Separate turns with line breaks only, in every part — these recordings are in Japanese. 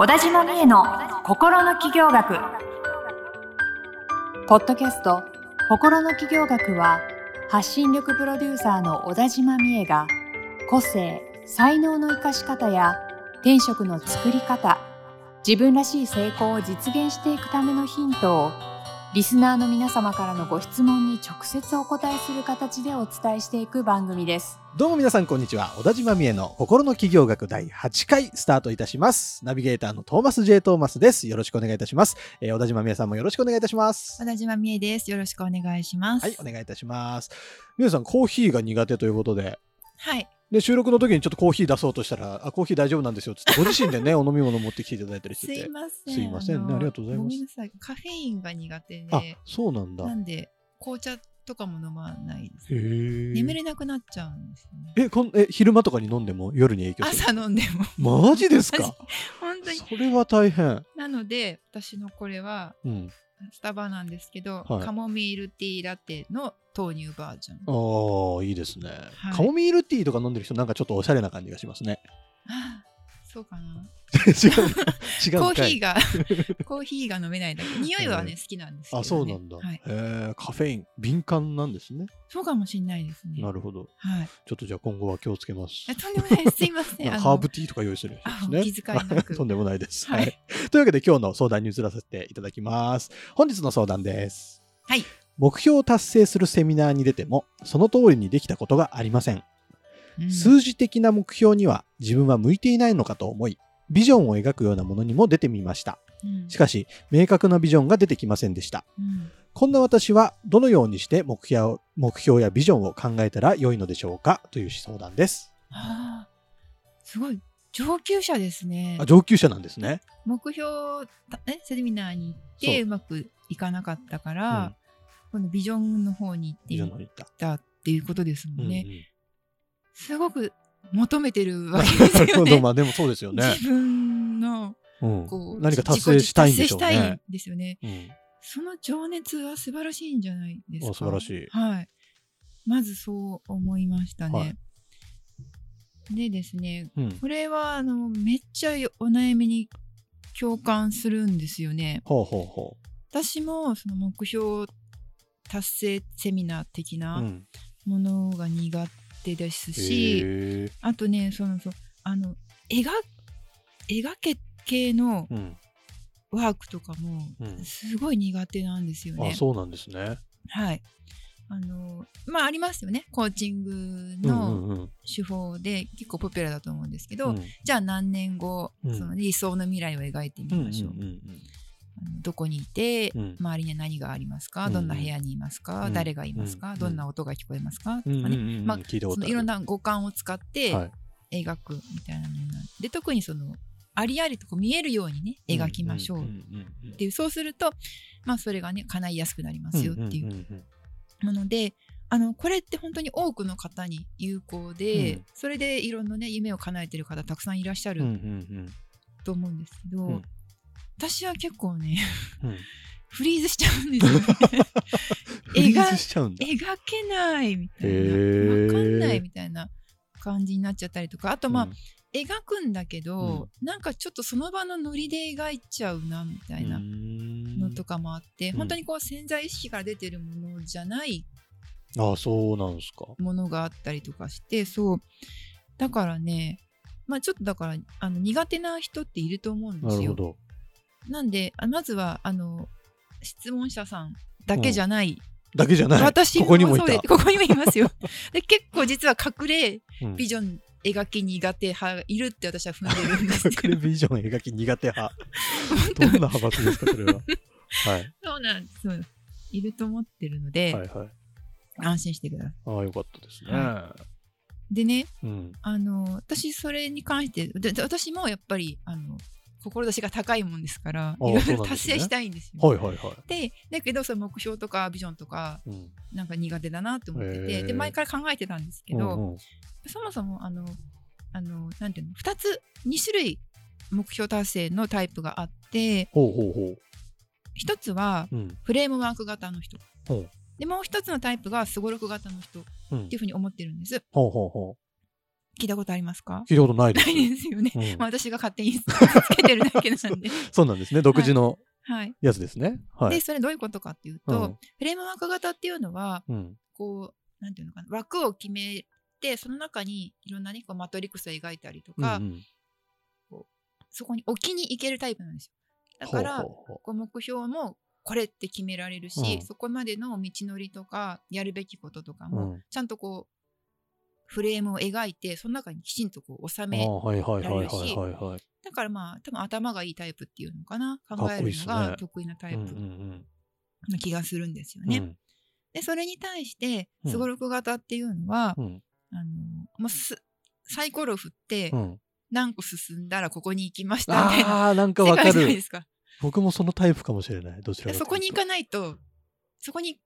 小田島美恵の心の起業学ポッドキャスト心の企業学は発信力プロデューサーの小田島美恵が個性才能の生かし方や転職の作り方自分らしい成功を実現していくためのヒントをリスナーの皆様からのご質問に直接お答えする形でお伝えしていく番組です。
どうも皆さんこんにちは。小田島美恵の心の企業学第8回スタートいたします。ナビゲーターのトーマス J トーマスです。よろしくお願いいたします、えー、小田島美恵さんもよろしくお願いいたします。
小田島美恵です。よろしくお願いします。
はいお願いいたします。美恵さんコーヒーが苦手ということで。
はい
で収録の時にちょっとコーヒー出そうとしたら、あ、コーヒー大丈夫なんですよっつって、ご自身でね、お飲み物持ってきていただいたりしてて。
すいません。
すいませんね、ありがとうございます。
ごめんなさい、カフェインが苦手で。
あ、そうなんだ。
なんで、紅茶とかも飲まないです。
へ
眠れなくなっちゃうんです
ね。え、こんえ昼間とかに飲んでも夜に影響
する？朝飲んでも。
マジですか？
本当に。
それは大変。
なので、私のこれは、うん、スタバなんですけど、はい、カモミールティーラテの豆乳バージョン。
ああ、いいですね、はい、カモミールティーとか飲んでる人なんかちょっとおしゃれな感じがしますね。
そうかな。
違う。違う。
コーヒーが、コーヒーが飲めないだけ。匂いはね、好きなんですけど、ね、
あ、そうなんだ。はい、えカフェイン、敏感なんですね。
そうかもしれないですね。
なるほど。
はい。
ちょっとじゃあ今後は気をつけます。
とんでもないです。すいません。
ハーブティーとか用意するんですね。
気遣いなく。
とんでもないです。はい。というわけで今日の相談に移らせていただきます。本日の相談です。
はい。
目標を達成するセミナーに出ても、その通りにできたことがありません。うん、数字的な目標には自分は向いていないのかと思い、ビジョンを描くようなものにも出てみました。うん、しかし、明確なビジョンが出てきませんでした。うん、こんな私はどのようにして目標目標やビジョンを考えたら良いのでしょうか？という相談です。
はあ、すごい上級者ですね。
あ上級者なんですね。
目標えセミナーに行ってうまくいかなかったから、うん、このビジョンの方に行ってみたっていうことですもんね。うんうん、すごく求めてるわけですよね。
まあでもそうですよね。
自分の、
こう、何か達成したいんでしょうね。達成したいん
ですよね。うん、その情熱は素晴らしいんじゃないですか？
素晴らしい。
はい。まずそう思いましたね。はい、でですね、うん、これはあのめっちゃお悩みに共感するんですよね。
ほうほうほう
私もその目標達成セミナー的なものが苦手ですし、うん、あとねそのそあの描描け系のワークとかもすごい苦手なんですよね。うん、
あそうなんですね。
はい。あのまあありますよね。コーチングの手法で結構ポピュラーだと思うんですけど、うん、じゃあ何年後、うん、その理想の未来を描いてみましょう。どこにいて、周りには何がありますか、どんな部屋にいますか、誰がいますか、どんな音が聞こえますか、とかね、まあ、いろんな五感を使って描くみたいなのなんで特にそのありありとこう見えるようにね描きましょう。っていうそうするとまあそれがね叶いやすくなりますよっていうものであのこれって本当に多くの方に有効で、うん、それでいろんなね夢を叶えてる方たくさんいらっしゃると思うんですけど、うん、私は結構ね、うん、フリーズしちゃうんですよね。描けないみたいな。分かんないみたいな感じになっちゃったりとか。あとまあ、描くんだけど、うん、なんかちょっとその場のノリで描いちゃうなみたいなのとかもあって本当にこう潜在意識から出てるものじゃない
あそうなんですか。
ものがあったりとかしてそう。だからねまあちょっとだからあの苦手な人っていると思うんですよ。なんでまずはあの質問者さんだけじゃない、うん。
だけじゃない。
私
ここにもいた。
ここにもいますよ。で結構実は隠れビジョン描き苦手派いるって私は踏んでるんです
隠れビジョン描き苦手派。どんな派閥ですかそれは？はい。
そうなんです。いると思ってるので、はいはい、安心してください。
ああよかったですね、は
い、でね、うん、あの私それに関して私もやっぱりあの志が高いもんですからいろいろ達成したいんですよ。
はいはいはい、
でだけどその目標とかビジョンとか、うん、なんか苦手だなって思っててで前から考えてたんですけど、うんうん、そもそもあのあのなんていうの2つ2種類目標達成のタイプがあって
ほうほうほう。
1つはフレームワーク型の人、う。ん、でもう1つのタイプがすごろく型の人っていうふうに思ってるんです。
ほうほうほう
聞いたことありますか？
聞いたことないです。
ないですよね。
うん
まあ私が勝手につけてるだけなんで。
そうなんですね。独自の
はい。
やつですね。はい。
で、それどういうことかっていうと、
うん
フレームワーク型っていうのは、
うん。
こう、なんていうのかな、枠を決めて、その中にいろんなね、こうマトリックスを描いたりとか、
うんうん
そこに置きに行けるタイプなんですよ。だから、
ほうほうほ
こう目標もこれって決められるし、
うん
そこまでの道のりとかやるべきこととか
う
も、
うん
ちゃんとこうフレームを描いてその中にきちんとこう収
あ
められるし。だからまあ多分頭がいいタイプっていうのかな？考えるのが得意なタイプな気がするんですよ
うん。
ね。でそれに対して
うん
すごろく型っていうのは、
うん
あのもうすサイコロ振って
うん。
何個進んだらここに行きましたみたいな
あなんかわかる。
すか。
僕もそのタイプかもしれない。どちらか
そこに行かないと、そこに、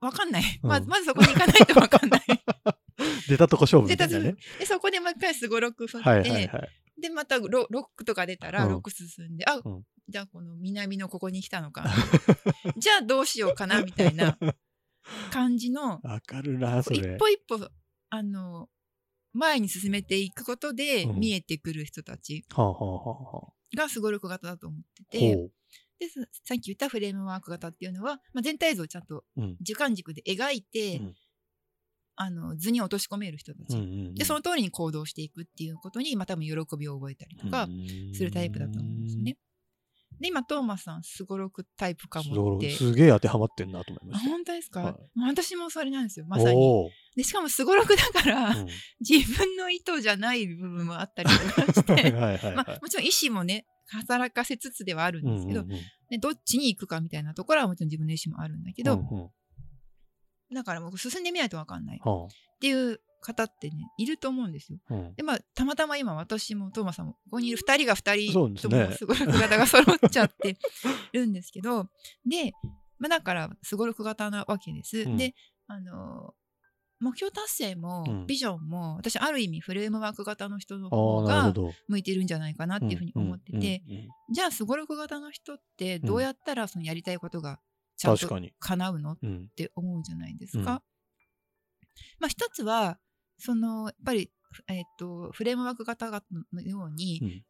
わかんない。
うん
まず、まずそこに行かないとわかんない。
出たとこ勝負み
で、た
いなね。
でそこでもう一回すごろく振って、
はいはいはい。
で、またロロックとか出たら、
うん
ロック進んで、あ、
うん
じゃあこの南のここに来たのか。じゃあどうしようかな、みたいな感じの、
わかるな、そ
一
れ。
歩一歩、あの、前に進めていくことで
うん
見えてくる人たちがすごろく型だと思って
あ。
て、
ほ
でささっき言ったフレームワーク型っていうのは、まあ、全体像をちゃんと
う。うん。
時間軸で描いて、
うん
あの図に落とし込める人たち、
うんうんうん。
でその通りに行動していくっていうことに、まあ、多分喜びを覚えたりとかするタイプだと思うんですよね。。で今トーマスさんすごろくタイプかもって。
すげえ当てはまってんなと思いま
あ
した。
本当ですか、
はい。
まあ私もそれなんですよまさに。でしかもすごろくだから、
うん。
自分の意図じゃない部分もあったりとかし
はい
て、
はいはい。
まあ、もちろん意思もね働かせつつではあるんですけど、
うんうんうん
でどっちに行くかみたいなところはもちろん自分の意思もあるんだけど、
うんうん
だからもう進んでみないと分かんない。っ
は
ていう方ってねいると思うんですよ。
あうん。
でまあたまたま今私もトーマさんもここにいる2人が2
そうですね。
人ともすごろく型が揃っちゃってるんですけど で、まあ、だからすごろく型なわけです。
うん。
であの目標達成も
うん。
ビジョンも、私ある意味フレームワーク型の人の
あ
方が
ど。
向いてるんじゃないかなっていうふうに思ってて、
うんうんうん。
じゃあすごろく型の人ってどうやったらそのやりたいことがちゃんと
確かに。
叶うの？っ
うん。
て思うじゃないです
うん。
か。まあ一つはそのやっぱり、えっとフレームワーク型のように
うん。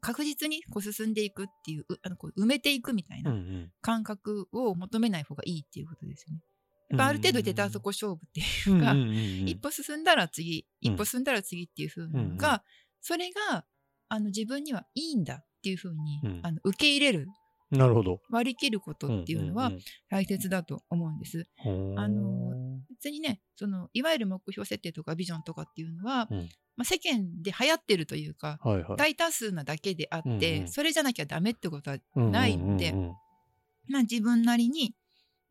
確実にこう進んでいくっていううあのこう埋めていくみたい
うんう
なん。感覚を求めない方がいいっていうことですよね。やっぱある程度出たとこ勝負っていうか、
うんうんうんうん。
一歩進んだら次
うん。
一歩進んだら次っていう風なのが、それがあの自分にはいいんだっていう風に、
うん。
あの受け入れる
なるほど。
割り切ることっていうのは大切だと思うんです。
うん
あの別にねそのいわゆる目標設定とかビジョンとかっていうのは、
うん
まあ、世間で流行ってるというか
はいはい。
大多数なだけであって、
うんうん
それじゃなきゃダメってことは、
うんうんうんうん
まあ、自分なりに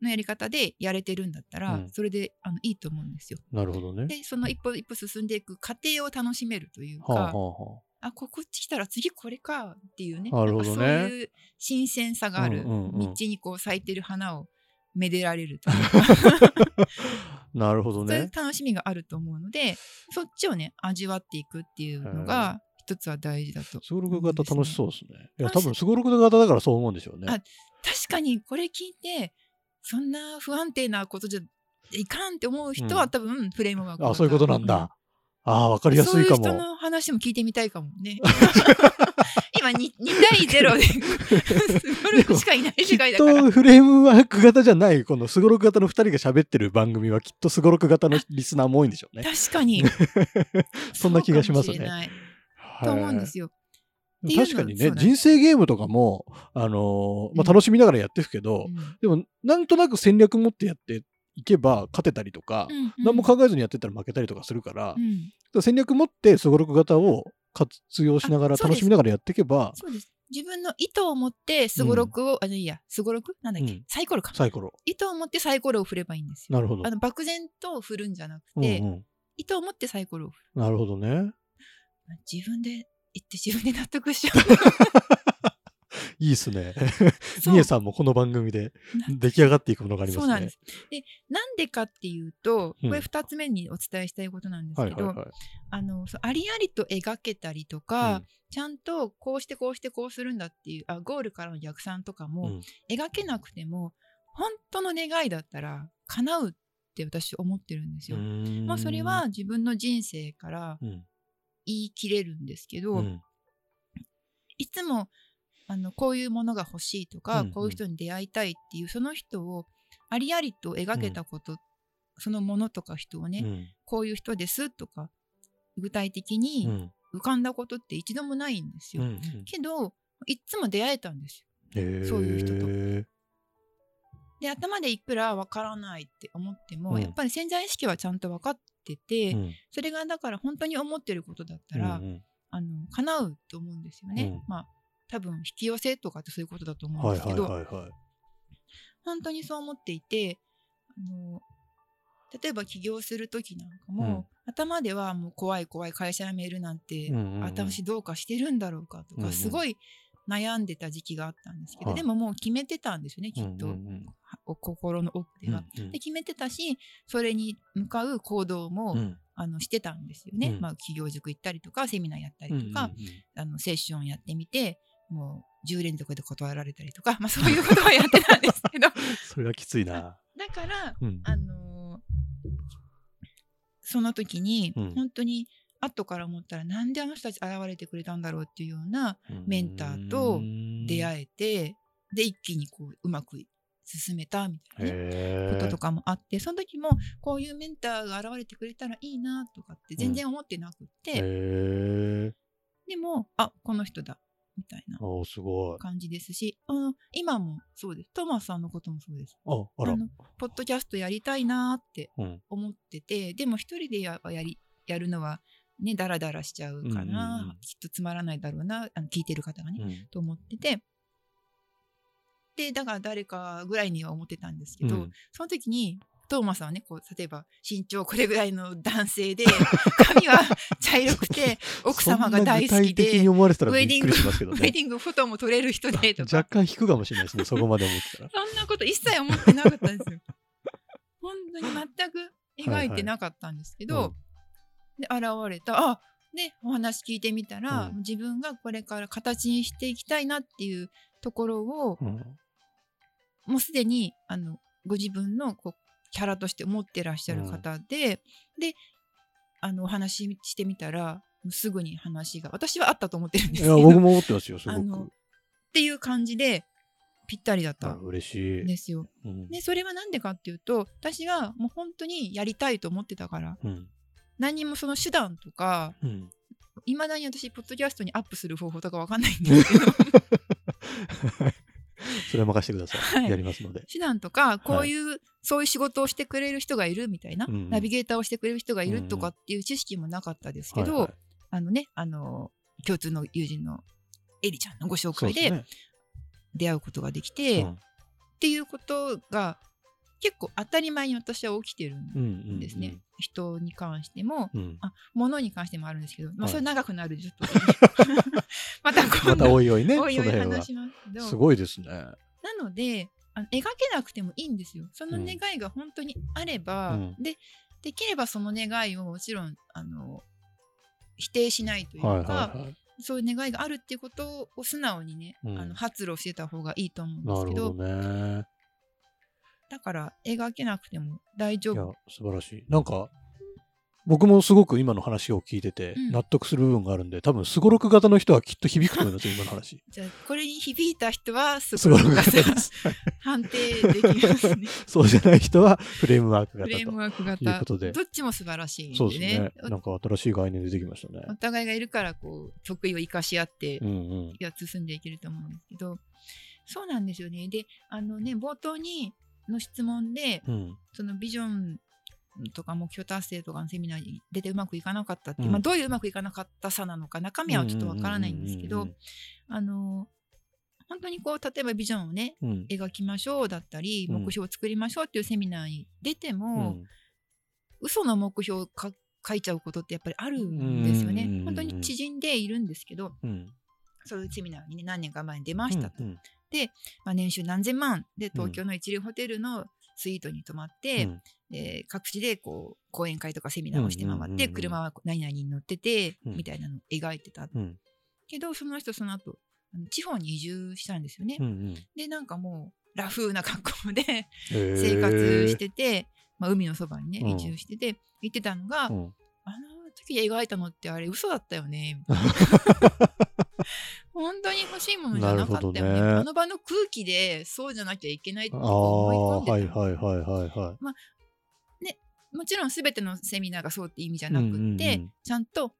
のやり方でやれてるんだったら、
うん
それであのいいと思うんですよ。
なるほどね。
でその一歩一歩進んでいく過程を楽しめるというか、
はあはあは
あここっち来たら次これかっていうね。
なるほどね。
そういう新鮮さがある、
うんうんうん。
道にこう咲いてる花をめでられると
なるほど
そういう
ね。
楽しみがあると思うのでそっちをね味わっていくっていうのが一つは大事だと
すごろく型楽しそうですね。いや、多分すごろく型だからそう思うんでしょうね。
あ確かにこれ聞いてそんな不安定なことじゃいかんって思う人は、
うん。
多分フレームワーク
あ、そういうことなんだ。ああ、わかりやすいか
そういう人
も。
の話も聞いてみたいかもね。今 2, 2対0で すごろくしかいない
きっ
世界だから。
とフレームワーク型じゃない、このすごろく型の2人が喋ってる番組はきっとすごろく型のリスナーも多いんでしょうね。
確かに。
そんな気がしますね。
と思うんですよ。
確かにね、人生ゲームとかも、あのーまあ、
うん
楽しみながらやってるけど、
うん
でも、なんとなく戦略持ってやっていけば勝てたりとか、
うんうん
何も考えずにやってたら負けたりとかするから
う、ん
戦略持ってすごろく型を活用しながら楽しみながらやっていけば、
そうです。自分の意図を持ってすごろくを、あ、いいや、すごろく？なんだっけ、
うん
サイコロか。
サイコロ。
意図を持ってサイコロを振ればいいんですよ。
なるほど
あ。の漠然と振るんじゃなく
うん
て、
うん
意図を持ってサイコロを振る。
なるほどね。
自分で言って自分で納得しちゃ
いいっすね。みえさんもこの番組で出来上がっていくものがありますね。
そうなんです。で、なんでかっていうと、
うん
これ2つ目にお伝えしたいことなんですけど、
はいはいはい。
あのありありと描けたりとか、
うん
ちゃんとこうしてこうしてこうするんだっていうあゴールからの逆算とかも、
うん
描けなくても本当の願いだったら叶うっって私思ってるんですよ。まあそれは自分の人生から言い切れるんですけど、うん、いつもあのこういうものが欲しいとか、うんうん、こういう人に出会いたいっていうその人をありありと描けたこと、うん、そのものとか人をね、うん、こういう人ですとか具体的に浮かんだことって一度もないんですよ。うんうん、けどいつも出会えたんですよ、そういう人と。で頭でいくらわからないって思っても、うん、やっぱり潜在意識はちゃんと分かってて、うん、それがだから本当に思ってることだったら、うんうん、あの叶うと思うんですよね。うん、まあ多分引き寄せとかってそういうことだと思うんですけど、本当にそう思っていてあの例えば起業する時なんかも、頭ではもう怖い怖い会社辞めるなんて、うんうんうん、私どうかしてるんだろうかとか、うんうん、すごい悩んでた時期があったんですけど、はい、でももう決めてたんですよねきっと、うんうん。うん、心の奥では、うんうん、で決めてたしそれに向かう行動も、うん、あのしてたんですよね、うん、まあ、企業塾行ったりとかセミナーやったりとか、うんうんうん、あのセッションやってみてもう10連続で断られたりとか、まあ、そういうことをやってたんですけど。
それはきついな。
だから、あのー、その時に、本当に後から思ったらなんであの人たち現れてくれたんだろうっていうようなメンターと出会えてで一気にこううまく進めたみたいな、ね、こととかもあってその時もこういうメンターが現れてくれたらいいなとかって全然思ってなくて、うん、でもあこの人だみたいな感じですしあの今もそうです。トマスさんのこともそうです。
ああの
ポッドキャストやりたいなって思ってて、うん、でも一人でややりやるのはねダラダラしちゃうかな、うんうん、きっとつまらないだろうなあの聞いてる方がね、うん、と思ってて。でだから誰かぐらいには思ってたんですけど、うん、その時にトーマさんはねこう例えば身長これぐらいの男性で髪は茶色くて 奥様が大好きでウェディング、ウェディングフォトも撮れる人でと
か。若干引くかもしれないですね そこまで思ってたら。
そんなこと一切思ってなかったんですよ。本当に全く描いてなかったんですけど、はいはい。で現れたあでお話聞いてみたら、うん、自分がこれから形にしていきたいなっていうところを、うん、もうすでにあのご自分のこうキャラとして思ってらっしゃる方で、うん、であのお話ししてみたらすぐに話が私はあったと思ってるんですけど。いや
僕も思ってますよすごく。
っていう感じでぴったりだった
嬉しい。
ですよ。うん、でそれは何でかっていうと私がもう本当にやりたいと思ってたから、うん、何もその手段とかいま、うん、だに私ポッドキャストにアップする方法とかわかんないんですけど
それは任せてください、はい、やりますので。
手段とかこういう、はい、そういう仕事をしてくれる人がいるみたいな、うん、ナビゲーターをしてくれる人がいるとかっていう知識もなかったですけど、うんはいはい、あのねあの共通の友人のエリちゃんのご紹介で出会うことができて、ねう。ん、っていうことが結構当たり前に私は起きてるんですね、うんうんうん、人に関しても、うん、あ物に関してもあるんですけど、まあ、それ長くなるちょっと、また
またおいおいね
おいおい話しますけど。
すごいですね。
なのであの描けなくてもいいんですよ。その願いが本当にあれば、うん、でできればその願いをもちろんあの否定しないというか、はいはいはい。そういう願いがあるっていうことを素直にね、うん、あの発露してた方がいいと思うんですけど、
ね、
だから描けなくても大丈夫。いや、
素晴らしい。なんか、僕もすごく今の話を聞いてて納得する部分があるんで、うん、多分すごろく型の人はきっと響くと思いますよ、今の話。
じゃあ、これに響いた人はすごろく型です。判定できますね。
そうじゃない人はフレームワーク型
と。フレームワーク型。いうことで。どっちも素晴らしいんでね。
そうですね。なんか新しい概念出てきましたね。
お互いがいるから、こう、得意を生かし合って、や進んでいけると思うんですけど、うんうん、そうなんですよね。で、あのね、冒頭に、の質問で、うん、そのビジョンとか目標達成とかのセミナーに出てうまくいかなかったって、うん、まあ、どういううまくいかなかったさなのか中身はちょっとわからないんですけどあの本当にこう例えばビジョンをね、うん、描きましょうだったり目標を作りましょうっていうセミナーに出ても、うん、嘘の目標を書いちゃうことってやっぱりあるんですよね。本当に知人でいるんですけど、うん、そういうセミナーにね何年か前に出ましたと。まあ、年収何千万で東京の一流ホテルのスイートに泊まって、うん、えー、各地でこう講演会とかセミナーをして回って、車は何々に乗ってて、みたいなのを描いてた、けどその人その後地方に移住したんですよね。
うんうん。
でなんかもうラフな格好で生活してて、まあ、海のそばにね
うん。
移住してて、言ってたのが、
うん。
あの時描いたのってあれ嘘だったよねみたいな 本当に欲しいものじゃなかったよね。
ね。
あの場の空気でそうじゃなきゃいけないって
あ
思い込
あ
んでたの。
はいはいはいはいはい
もちろん全てのセミナーがそうって意味じゃなくって、
うんうんうん。
ちゃんと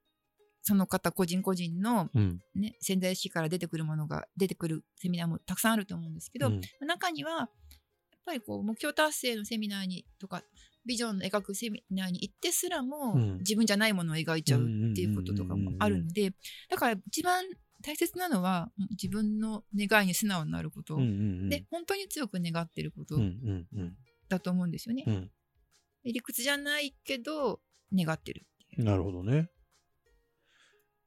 その方個人個人の、
うん。
ね、潜在意識から出てくるものが出てくるセミナーもたくさんあると思うんですけど、
うん。
中にはやっぱりこう目標達成のセミナーにとかビジョンの描くセミナーに行ってすらも、
うん
自分じゃないものを描いちゃうっていうこととかもあるのでだから一番大切なのは自分の願いに素直になること、
うんうんうん
で本当に強く願ってることだと思うんですよね。
うん
で理屈じゃないけど願ってるっていう。
なるほどね。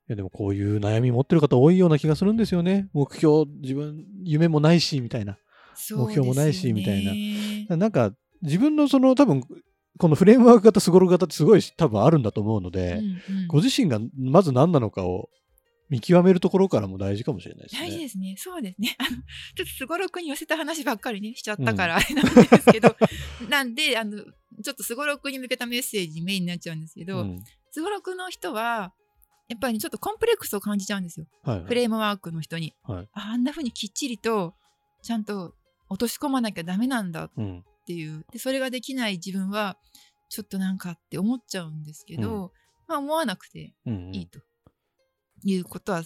いやでもこういう悩み持ってる方多いような気がするんですよね。目標、自分、夢もないし、みたいな。目標もないしみたいな
な。
なんか、自分のその多分、このフレームワーク型、スゴロク型ってすごい多分あるんだと思うので、
うんうん
ご自身がまず何なのかを見極めるところからも大事かもしれないですね。
大事ですね。そうですね。あの、ちょっとすごろくに寄せた話ばっかりね、しちゃったからあれなんですけど、なんで、あの、ちょっとすごろくに向けたメッセージメインになっちゃうんですけど、
うん
すごろくの人は、やっぱりねちょっとコンプレックスを感じちゃうんですよ。
はい
フレームワークの人に。
はい
ああんな風にきっちりと、ちゃんと落とし込まなきゃダメなんだっ
うん
ていう。で、それができない自分は、ちょっとなんかって思っちゃうんですけど、まあ思わなくて
うんうん
いいということは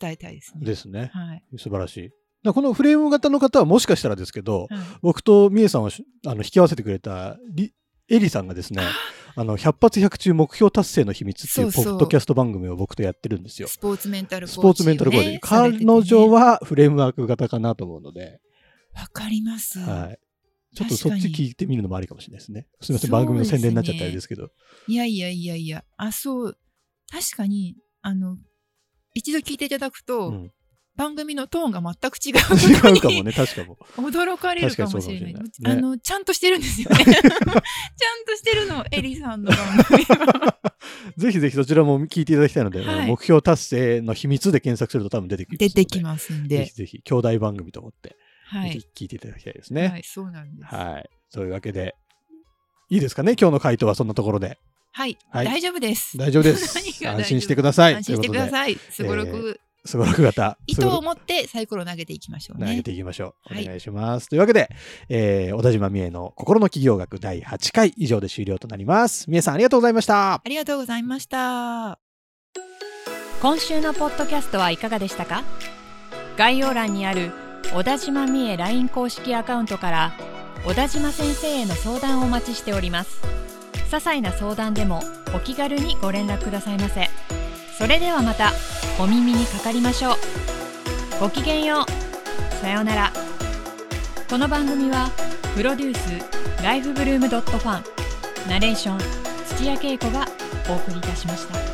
伝えたいですね。
ですね。
はい。
素晴らしい。このフレーム型の方はもしかしたらですけど、
はい
僕とみえさんをしあの引き合わせてくれたりエリさんがですね、あの、100発100中目標達成の秘密っていうポ
そうそう
ッドキャスト番組を僕とやってるんですよ。
スポーツメンタルコーチ、
スポーツメンタルコーチ。彼
ね
女はフレームワーク型かなと思うので、
わかります。
はい。ちょっとそっち聞いてみるのもありかもしれないですね。すみません、
ね
番組の宣伝になっちゃったあれですけど。
いやいやいやいや、あ、そう、確かに、あの、一度聞いていただくと、
うん
番組のトーンが全く違う
違うかもね、確かも。
驚かれるかもしれない。
ね
あの、ちゃんとしてるんですよね。ちゃんとしてるの、エリさんの番組は。
ぜひぜひそちらも聞いていただきたいので、
はい
目標達成の秘密で検索すると多分出てきます。
出てきますんで
ぜひ。ぜひ、兄弟番組と思って、
はい
ぜひ。聞いていただきたいですね。
はい、そうなんです。
はい。というわけで、いいですかね？今日の回答はそんなところで。
はい、
はい
大丈夫です。
大丈夫です 安心してください
安心してくだ
い
さい。すごろく、
すごろく型。
糸を持ってサイコロを投げていきましょうね。
投げていきましょう。
はい
お願いします。というわけで、えー、小田島美恵の心の企業学第8回以上で終了となります。美恵さんありがとうございました。
ありがとうございました。
今週のポッドキャストはいかがでしたか？概要欄にある小田島美恵 LINE 公式アカウントから小田島先生への相談をお待ちしております些細な相談でもお気軽にご連絡くださいませ。それではまたお耳にかかりましょう。ごきげんよう。さようなら。この番組はプロデュースライフブルームドットファンナレーション土屋恵子がお送りいたしました。